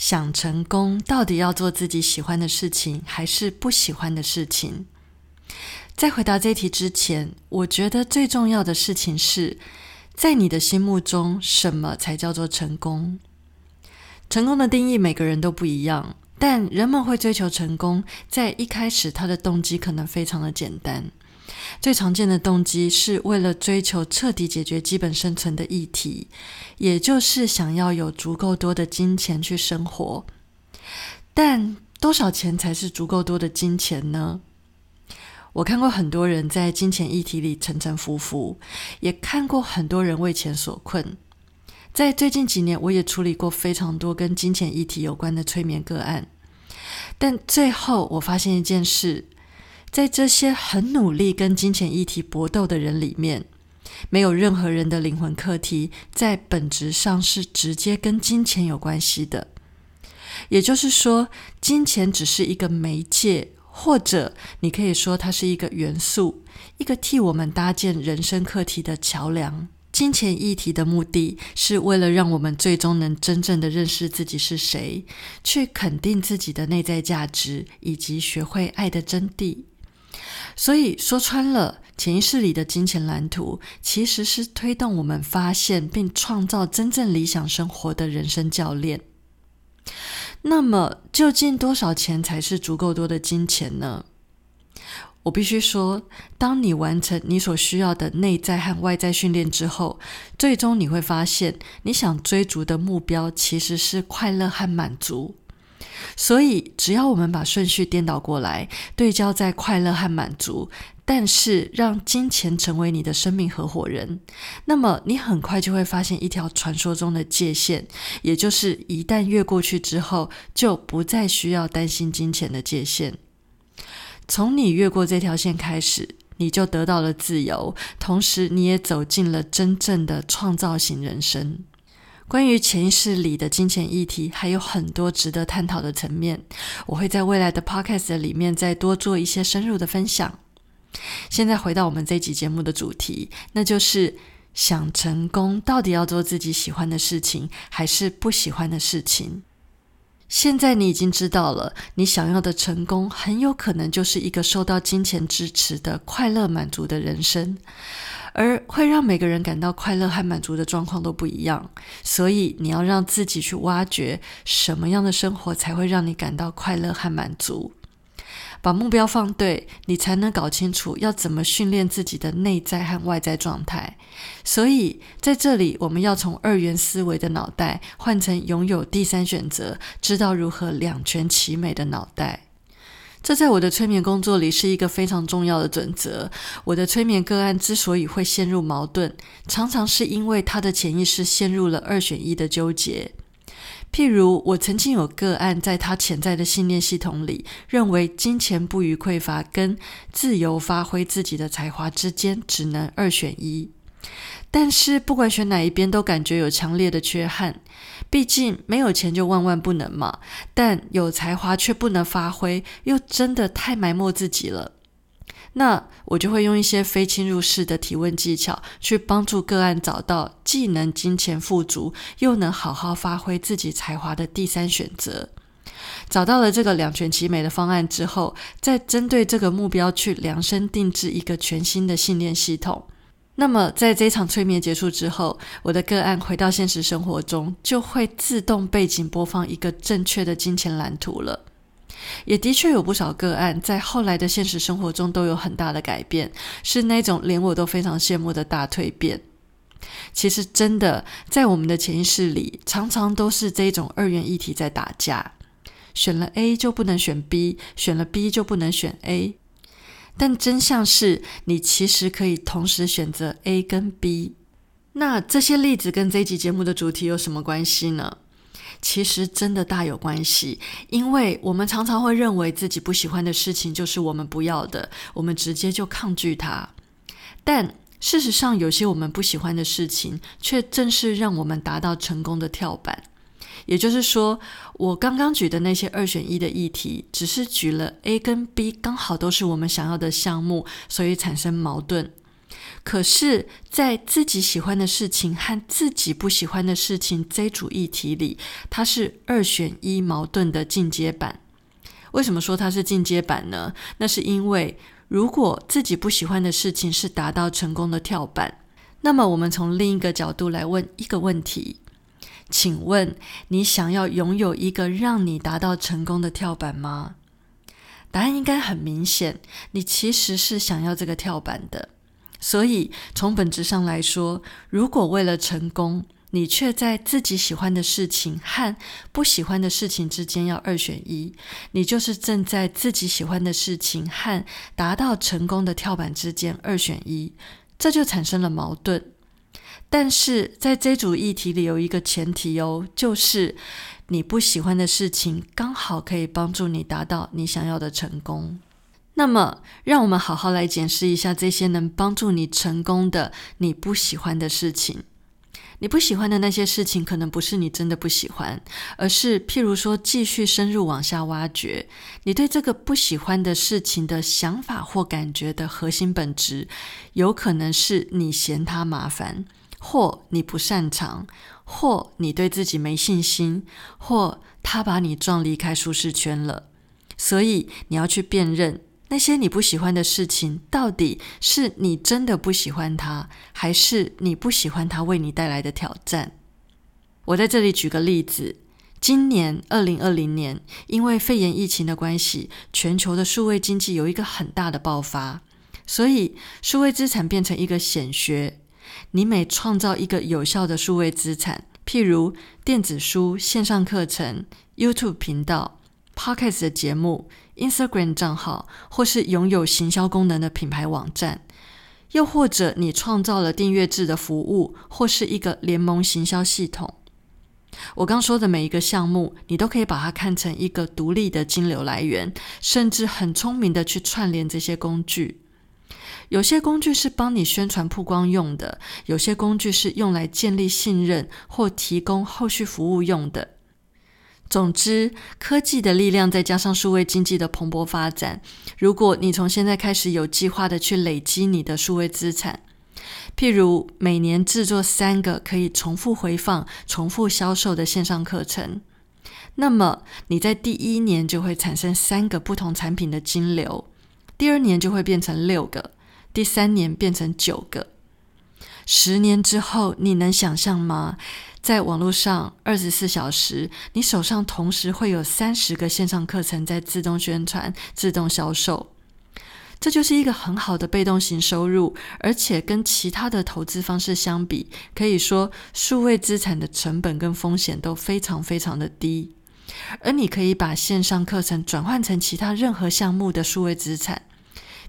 想成功，到底要做自己喜欢的事情，还是不喜欢的事情？在回答这题之前，我觉得最重要的事情是，在你的心目中，什么才叫做成功？成功的定义每个人都不一样，但人们会追求成功，在一开始，他的动机可能非常的简单。最常见的动机是为了追求彻底解决基本生存的议题，也就是想要有足够多的金钱去生活。但多少钱才是足够多的金钱呢？我看过很多人在金钱议题里沉沉浮浮，也看过很多人为钱所困。在最近几年，我也处理过非常多跟金钱议题有关的催眠个案，但最后我发现一件事。在这些很努力跟金钱议题搏斗的人里面，没有任何人的灵魂课题在本质上是直接跟金钱有关系的。也就是说，金钱只是一个媒介，或者你可以说它是一个元素，一个替我们搭建人生课题的桥梁。金钱议题的目的是为了让我们最终能真正的认识自己是谁，去肯定自己的内在价值，以及学会爱的真谛。所以说穿了，潜意识里的金钱蓝图其实是推动我们发现并创造真正理想生活的人生教练。那么，究竟多少钱才是足够多的金钱呢？我必须说，当你完成你所需要的内在和外在训练之后，最终你会发现，你想追逐的目标其实是快乐和满足。所以，只要我们把顺序颠倒过来，对焦在快乐和满足，但是让金钱成为你的生命合伙人，那么你很快就会发现一条传说中的界限，也就是一旦越过去之后，就不再需要担心金钱的界限。从你越过这条线开始，你就得到了自由，同时你也走进了真正的创造型人生。关于潜意识里的金钱议题，还有很多值得探讨的层面。我会在未来的 podcast 里面再多做一些深入的分享。现在回到我们这集节目的主题，那就是想成功，到底要做自己喜欢的事情，还是不喜欢的事情？现在你已经知道了，你想要的成功，很有可能就是一个受到金钱支持的快乐满足的人生。而会让每个人感到快乐和满足的状况都不一样，所以你要让自己去挖掘什么样的生活才会让你感到快乐和满足。把目标放对，你才能搞清楚要怎么训练自己的内在和外在状态。所以在这里，我们要从二元思维的脑袋换成拥有第三选择、知道如何两全其美的脑袋。这在我的催眠工作里是一个非常重要的准则。我的催眠个案之所以会陷入矛盾，常常是因为他的潜意识陷入了二选一的纠结。譬如，我曾经有个案在他潜在的信念系统里，认为金钱不予匮乏跟自由发挥自己的才华之间只能二选一。但是不管选哪一边，都感觉有强烈的缺憾。毕竟没有钱就万万不能嘛，但有才华却不能发挥，又真的太埋没自己了。那我就会用一些非侵入式的提问技巧，去帮助个案找到既能金钱富足，又能好好发挥自己才华的第三选择。找到了这个两全其美的方案之后，再针对这个目标去量身定制一个全新的信念系统。那么，在这场催眠结束之后，我的个案回到现实生活中，就会自动背景播放一个正确的金钱蓝图了。也的确有不少个案在后来的现实生活中都有很大的改变，是那种连我都非常羡慕的大蜕变。其实，真的在我们的潜意识里，常常都是这种二元一体在打架，选了 A 就不能选 B，选了 B 就不能选 A。但真相是你其实可以同时选择 A 跟 B。那这些例子跟这集节目的主题有什么关系呢？其实真的大有关系，因为我们常常会认为自己不喜欢的事情就是我们不要的，我们直接就抗拒它。但事实上，有些我们不喜欢的事情，却正是让我们达到成功的跳板。也就是说，我刚刚举的那些二选一的议题，只是举了 A 跟 B 刚好都是我们想要的项目，所以产生矛盾。可是，在自己喜欢的事情和自己不喜欢的事情这组议题里，它是二选一矛盾的进阶版。为什么说它是进阶版呢？那是因为，如果自己不喜欢的事情是达到成功的跳板，那么我们从另一个角度来问一个问题：请问你想要拥有一个让你达到成功的跳板吗？答案应该很明显，你其实是想要这个跳板的。所以，从本质上来说，如果为了成功，你却在自己喜欢的事情和不喜欢的事情之间要二选一，你就是正在自己喜欢的事情和达到成功的跳板之间二选一，这就产生了矛盾。但是在这组议题里有一个前提哦，就是你不喜欢的事情刚好可以帮助你达到你想要的成功。那么，让我们好好来检视一下这些能帮助你成功的你不喜欢的事情。你不喜欢的那些事情，可能不是你真的不喜欢，而是譬如说，继续深入往下挖掘，你对这个不喜欢的事情的想法或感觉的核心本质，有可能是你嫌它麻烦，或你不擅长，或你对自己没信心，或他把你撞离开舒适圈了。所以，你要去辨认。那些你不喜欢的事情，到底是你真的不喜欢它，还是你不喜欢它为你带来的挑战？我在这里举个例子：今年二零二零年，因为肺炎疫情的关系，全球的数位经济有一个很大的爆发，所以数位资产变成一个显学。你每创造一个有效的数位资产，譬如电子书、线上课程、YouTube 频道、Podcast 的节目。Instagram 账号，或是拥有行销功能的品牌网站，又或者你创造了订阅制的服务，或是一个联盟行销系统。我刚说的每一个项目，你都可以把它看成一个独立的金流来源，甚至很聪明的去串联这些工具。有些工具是帮你宣传曝光用的，有些工具是用来建立信任或提供后续服务用的。总之，科技的力量再加上数位经济的蓬勃发展，如果你从现在开始有计划的去累积你的数位资产，譬如每年制作三个可以重复回放、重复销售的线上课程，那么你在第一年就会产生三个不同产品的金流，第二年就会变成六个，第三年变成九个，十年之后，你能想象吗？在网络上，二十四小时，你手上同时会有三十个线上课程在自动宣传、自动销售，这就是一个很好的被动型收入，而且跟其他的投资方式相比，可以说数位资产的成本跟风险都非常非常的低。而你可以把线上课程转换成其他任何项目的数位资产，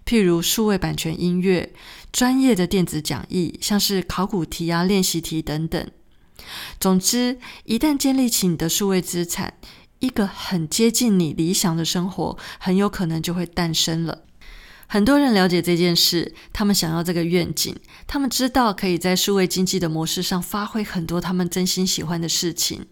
譬如数位版权音乐、专业的电子讲义，像是考古题啊、练习题等等。总之，一旦建立起你的数位资产，一个很接近你理想的生活，很有可能就会诞生了。很多人了解这件事，他们想要这个愿景，他们知道可以在数位经济的模式上发挥很多他们真心喜欢的事情，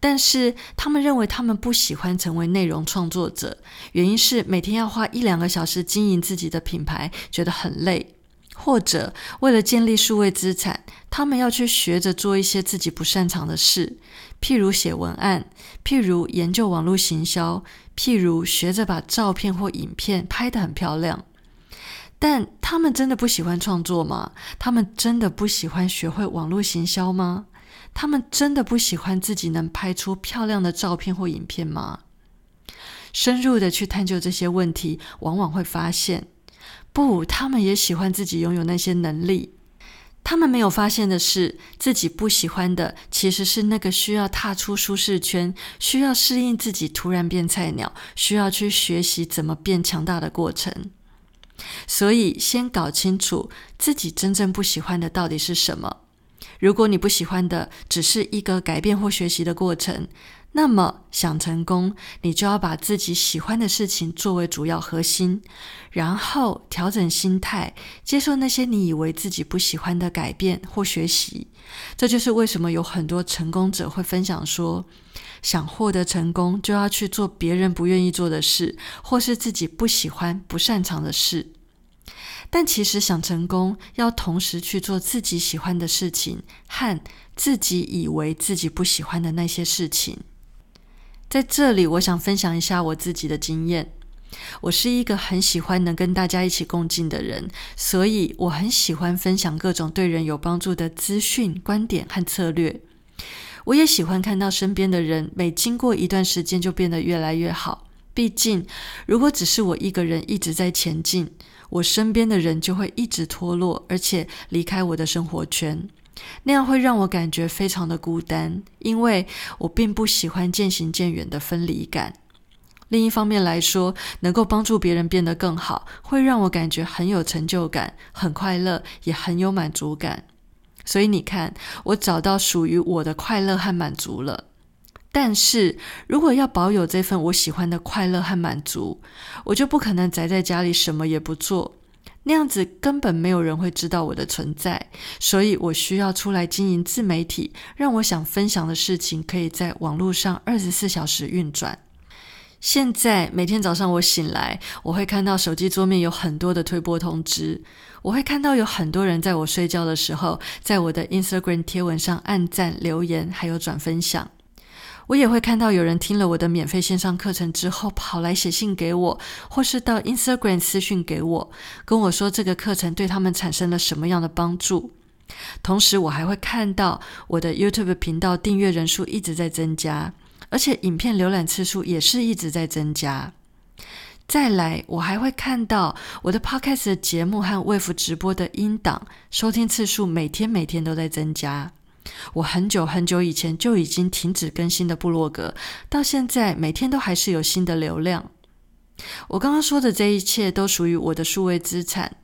但是他们认为他们不喜欢成为内容创作者，原因是每天要花一两个小时经营自己的品牌，觉得很累。或者为了建立数位资产，他们要去学着做一些自己不擅长的事，譬如写文案，譬如研究网络行销，譬如学着把照片或影片拍得很漂亮。但他们真的不喜欢创作吗？他们真的不喜欢学会网络行销吗？他们真的不喜欢自己能拍出漂亮的照片或影片吗？深入的去探究这些问题，往往会发现。不，他们也喜欢自己拥有那些能力。他们没有发现的是，自己不喜欢的其实是那个需要踏出舒适圈、需要适应自己突然变菜鸟、需要去学习怎么变强大的过程。所以，先搞清楚自己真正不喜欢的到底是什么，如果你不喜欢的只是一个改变或学习的过程，那么想成功，你就要把自己喜欢的事情作为主要核心，然后调整心态，接受那些你以为自己不喜欢的改变或学习。这就是为什么有很多成功者会分享说，想获得成功，就要去做别人不愿意做的事，或是自己不喜欢、不擅长的事。但其实想成功，要同时去做自己喜欢的事情和自己以为自己不喜欢的那些事情。在这里，我想分享一下我自己的经验。我是一个很喜欢能跟大家一起共进的人，所以我很喜欢分享各种对人有帮助的资讯、观点和策略。我也喜欢看到身边的人每经过一段时间就变得越来越好。毕竟，如果只是我一个人一直在前进，我身边的人就会一直脱落，而且离开我的生活圈，那样会让我感觉非常的孤单，因为我并不喜欢渐行渐远的分离感。另一方面来说，能够帮助别人变得更好，会让我感觉很有成就感、很快乐，也很有满足感。所以你看，我找到属于我的快乐和满足了。但是如果要保有这份我喜欢的快乐和满足，我就不可能宅在家里什么也不做，那样子根本没有人会知道我的存在。所以我需要出来经营自媒体，让我想分享的事情可以在网络上二十四小时运转。现在每天早上我醒来，我会看到手机桌面有很多的推播通知，我会看到有很多人在我睡觉的时候，在我的 Instagram 贴文上按赞、留言，还有转分享。我也会看到有人听了我的免费线上课程之后，跑来写信给我，或是到 Instagram 私讯给我，跟我说这个课程对他们产生了什么样的帮助。同时，我还会看到我的 YouTube 频道订阅人数一直在增加，而且影片浏览次数也是一直在增加。再来，我还会看到我的 Podcast 的节目和 Wave 直播的音档收听次数每天每天都在增加。我很久很久以前就已经停止更新的部落格，到现在每天都还是有新的流量。我刚刚说的这一切都属于我的数位资产，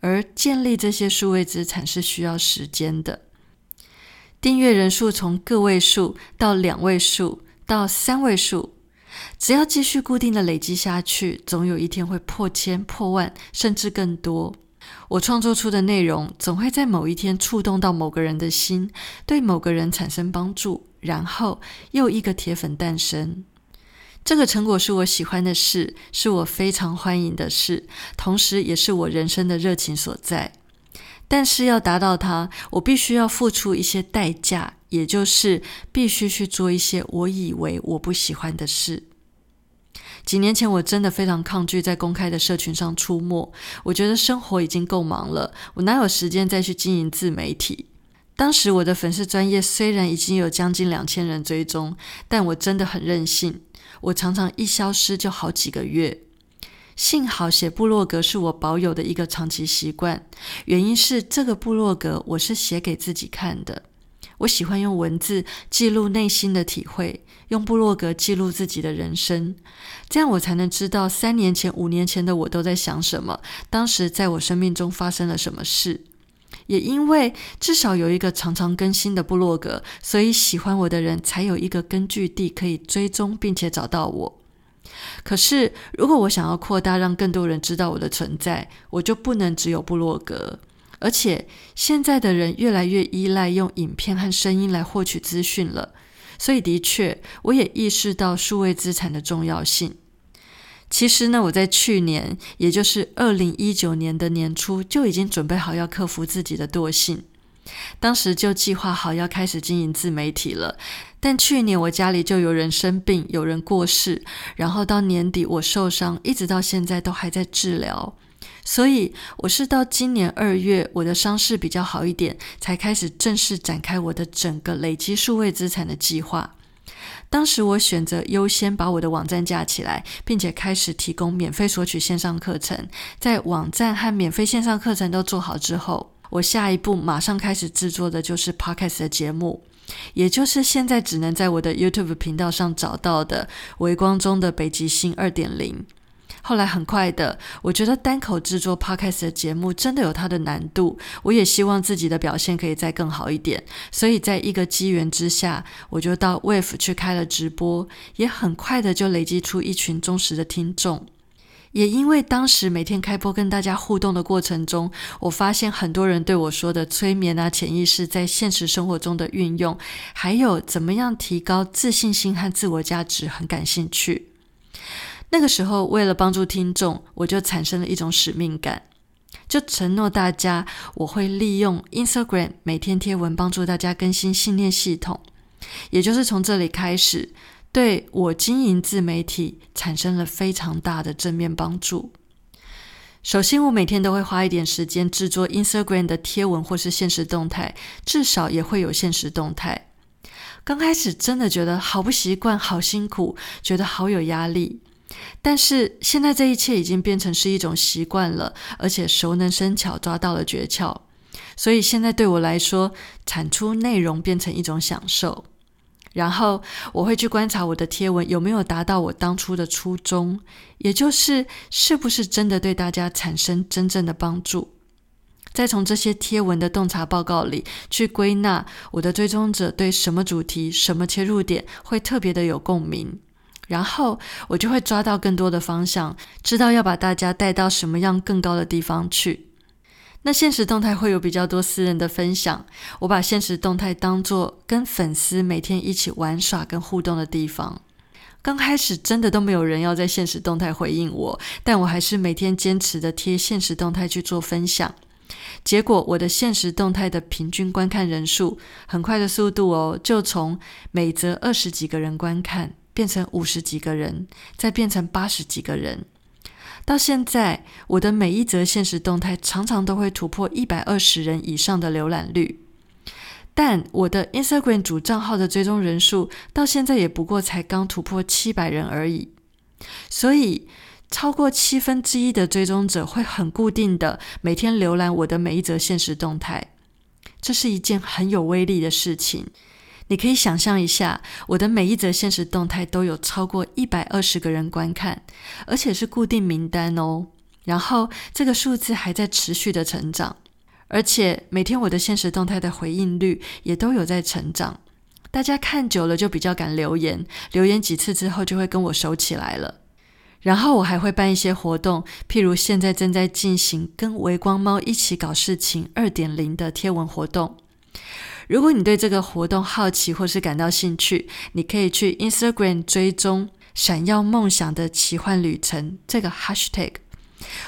而建立这些数位资产是需要时间的。订阅人数从个位数到两位数到三位数，只要继续固定的累积下去，总有一天会破千、破万，甚至更多。我创作出的内容总会在某一天触动到某个人的心，对某个人产生帮助，然后又一个铁粉诞生。这个成果是我喜欢的事，是我非常欢迎的事，同时也是我人生的热情所在。但是要达到它，我必须要付出一些代价，也就是必须去做一些我以为我不喜欢的事。几年前，我真的非常抗拒在公开的社群上出没。我觉得生活已经够忙了，我哪有时间再去经营自媒体？当时我的粉丝专业虽然已经有将近两千人追踪，但我真的很任性，我常常一消失就好几个月。幸好写部落格是我保有的一个长期习惯，原因是这个部落格我是写给自己看的。我喜欢用文字记录内心的体会，用部落格记录自己的人生，这样我才能知道三年前、五年前的我都在想什么，当时在我生命中发生了什么事。也因为至少有一个常常更新的部落格，所以喜欢我的人才有一个根据地可以追踪并且找到我。可是，如果我想要扩大，让更多人知道我的存在，我就不能只有部落格。而且现在的人越来越依赖用影片和声音来获取资讯了，所以的确，我也意识到数位资产的重要性。其实呢，我在去年，也就是二零一九年的年初，就已经准备好要克服自己的惰性，当时就计划好要开始经营自媒体了。但去年我家里就有人生病，有人过世，然后到年底我受伤，一直到现在都还在治疗。所以我是到今年二月，我的伤势比较好一点，才开始正式展开我的整个累积数位资产的计划。当时我选择优先把我的网站架起来，并且开始提供免费索取线上课程。在网站和免费线上课程都做好之后，我下一步马上开始制作的就是 Podcast 的节目，也就是现在只能在我的 YouTube 频道上找到的《微光中的北极星二点零》。后来很快的，我觉得单口制作 podcast 的节目真的有它的难度，我也希望自己的表现可以再更好一点。所以在一个机缘之下，我就到 Wave 去开了直播，也很快的就累积出一群忠实的听众。也因为当时每天开播跟大家互动的过程中，我发现很多人对我说的催眠啊、潜意识在现实生活中的运用，还有怎么样提高自信心和自我价值很感兴趣。那个时候，为了帮助听众，我就产生了一种使命感，就承诺大家我会利用 Instagram 每天贴文帮助大家更新信念系统。也就是从这里开始。对我经营自媒体产生了非常大的正面帮助。首先，我每天都会花一点时间制作 Instagram 的贴文或是现实动态，至少也会有现实动态。刚开始真的觉得好不习惯、好辛苦，觉得好有压力。但是现在这一切已经变成是一种习惯了，而且熟能生巧，抓到了诀窍。所以现在对我来说，产出内容变成一种享受。然后我会去观察我的贴文有没有达到我当初的初衷，也就是是不是真的对大家产生真正的帮助。再从这些贴文的洞察报告里去归纳我的追踪者对什么主题、什么切入点会特别的有共鸣，然后我就会抓到更多的方向，知道要把大家带到什么样更高的地方去。那现实动态会有比较多私人的分享，我把现实动态当做跟粉丝每天一起玩耍跟互动的地方。刚开始真的都没有人要在现实动态回应我，但我还是每天坚持的贴现实动态去做分享。结果我的现实动态的平均观看人数，很快的速度哦，就从每则二十几个人观看，变成五十几个人，再变成八十几个人。到现在，我的每一则现实动态常常都会突破一百二十人以上的浏览率，但我的 Instagram 主账号的追踪人数到现在也不过才刚突破七百人而已。所以，超过七分之一的追踪者会很固定的每天浏览我的每一则现实动态，这是一件很有威力的事情。你可以想象一下，我的每一则现实动态都有超过一百二十个人观看，而且是固定名单哦。然后这个数字还在持续的成长，而且每天我的现实动态的回应率也都有在成长。大家看久了就比较敢留言，留言几次之后就会跟我熟起来了。然后我还会办一些活动，譬如现在正在进行跟微光猫一起搞事情二点零的贴文活动。如果你对这个活动好奇或是感到兴趣，你可以去 Instagram 追踪“闪耀梦想的奇幻旅程”这个 Hashtag。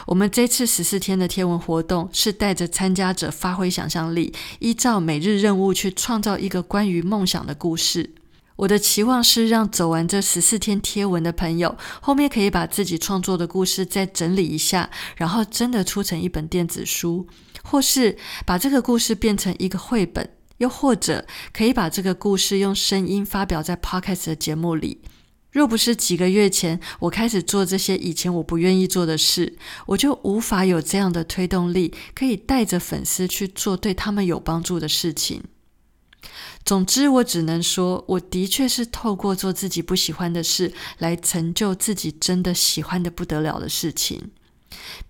我们这次十四天的天文活动是带着参加者发挥想象力，依照每日任务去创造一个关于梦想的故事。我的期望是让走完这十四天贴文的朋友，后面可以把自己创作的故事再整理一下，然后真的出成一本电子书，或是把这个故事变成一个绘本。又或者可以把这个故事用声音发表在 Podcast 的节目里。若不是几个月前我开始做这些以前我不愿意做的事，我就无法有这样的推动力，可以带着粉丝去做对他们有帮助的事情。总之，我只能说，我的确是透过做自己不喜欢的事，来成就自己真的喜欢的不得了的事情。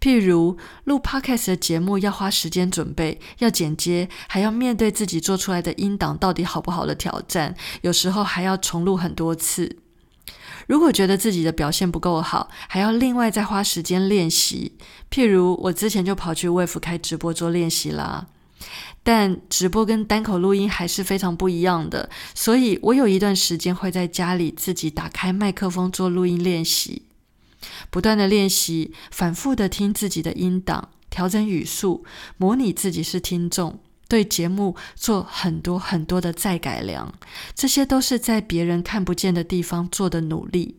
譬如录 podcast 的节目要花时间准备，要剪接，还要面对自己做出来的音档到底好不好的挑战，有时候还要重录很多次。如果觉得自己的表现不够好，还要另外再花时间练习。譬如我之前就跑去 Wave 开直播做练习啦，但直播跟单口录音还是非常不一样的，所以我有一段时间会在家里自己打开麦克风做录音练习。不断的练习，反复的听自己的音档，调整语速，模拟自己是听众，对节目做很多很多的再改良，这些都是在别人看不见的地方做的努力，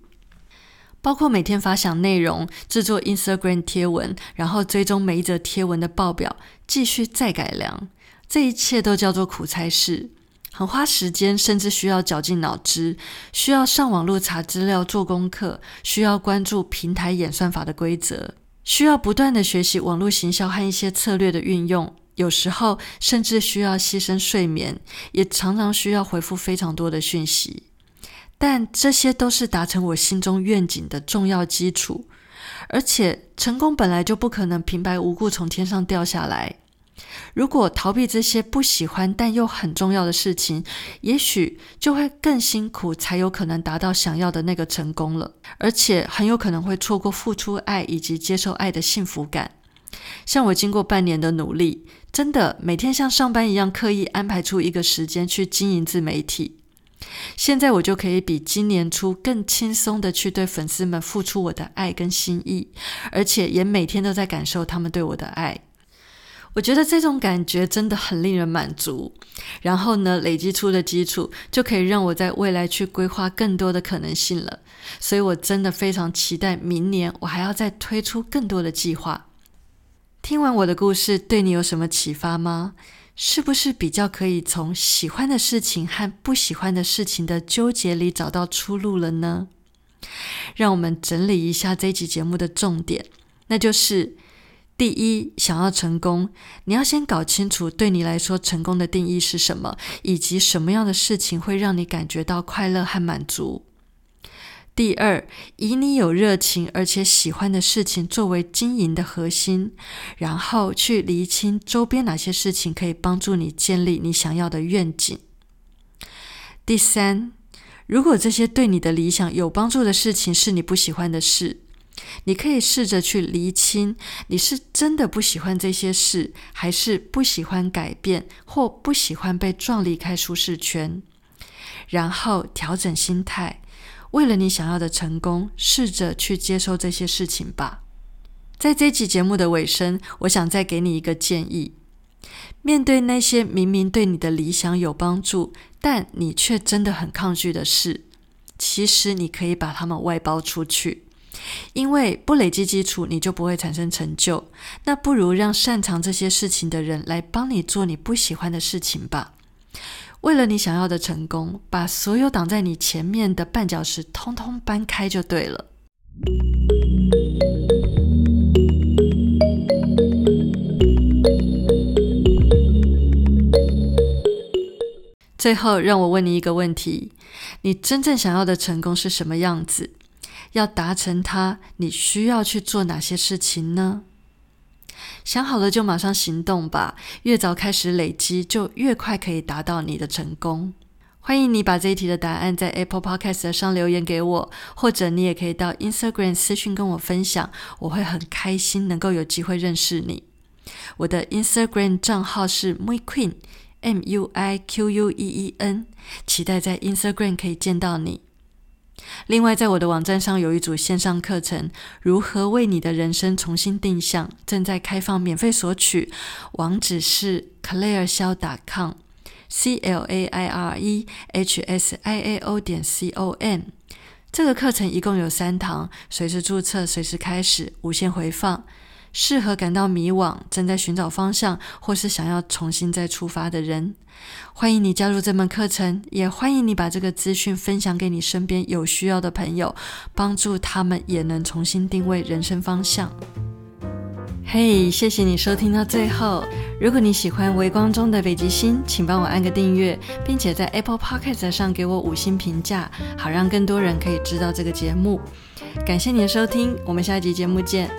包括每天发想内容，制作 Instagram 贴文，然后追踪每一则贴文的报表，继续再改良，这一切都叫做苦差事。很花时间，甚至需要绞尽脑汁，需要上网络查资料、做功课，需要关注平台演算法的规则，需要不断的学习网络行销和一些策略的运用。有时候甚至需要牺牲睡眠，也常常需要回复非常多的讯息。但这些都是达成我心中愿景的重要基础。而且成功本来就不可能平白无故从天上掉下来。如果逃避这些不喜欢但又很重要的事情，也许就会更辛苦，才有可能达到想要的那个成功了。而且很有可能会错过付出爱以及接受爱的幸福感。像我经过半年的努力，真的每天像上班一样刻意安排出一个时间去经营自媒体。现在我就可以比今年初更轻松的去对粉丝们付出我的爱跟心意，而且也每天都在感受他们对我的爱。我觉得这种感觉真的很令人满足。然后呢，累积出的基础就可以让我在未来去规划更多的可能性了。所以我真的非常期待明年我还要再推出更多的计划。听完我的故事，对你有什么启发吗？是不是比较可以从喜欢的事情和不喜欢的事情的纠结里找到出路了呢？让我们整理一下这集节目的重点，那就是第一，想要成功，你要先搞清楚对你来说成功的定义是什么，以及什么样的事情会让你感觉到快乐和满足。第二，以你有热情而且喜欢的事情作为经营的核心，然后去厘清周边哪些事情可以帮助你建立你想要的愿景。第三，如果这些对你的理想有帮助的事情是你不喜欢的事，你可以试着去厘清你是真的不喜欢这些事，还是不喜欢改变或不喜欢被撞离开舒适圈，然后调整心态。为了你想要的成功，试着去接受这些事情吧。在这集节目的尾声，我想再给你一个建议：面对那些明明对你的理想有帮助，但你却真的很抗拒的事，其实你可以把它们外包出去。因为不累积基础，你就不会产生成就。那不如让擅长这些事情的人来帮你做你不喜欢的事情吧。为了你想要的成功，把所有挡在你前面的绊脚石通通搬开就对了。最后，让我问你一个问题：你真正想要的成功是什么样子？要达成它，你需要去做哪些事情呢？想好了就马上行动吧，越早开始累积，就越快可以达到你的成功。欢迎你把这一题的答案在 Apple Podcast 上留言给我，或者你也可以到 Instagram 私讯跟我分享，我会很开心能够有机会认识你。我的 Instagram 账号是 MuiQueen，M U I Q U E E N，期待在 Instagram 可以见到你。另外，在我的网站上有一组线上课程，如何为你的人生重新定向，正在开放免费索取，网址是 clairxiao.com，c l a i r e h s i a o 点 c o m。这个课程一共有三堂，随时注册，随时开始，无限回放。适合感到迷惘、正在寻找方向，或是想要重新再出发的人，欢迎你加入这门课程，也欢迎你把这个资讯分享给你身边有需要的朋友，帮助他们也能重新定位人生方向。嘿，谢谢你收听到最后。如果你喜欢微光中的北极星，请帮我按个订阅，并且在 Apple Podcast 上给我五星评价，好让更多人可以知道这个节目。感谢你的收听，我们下一集节目见。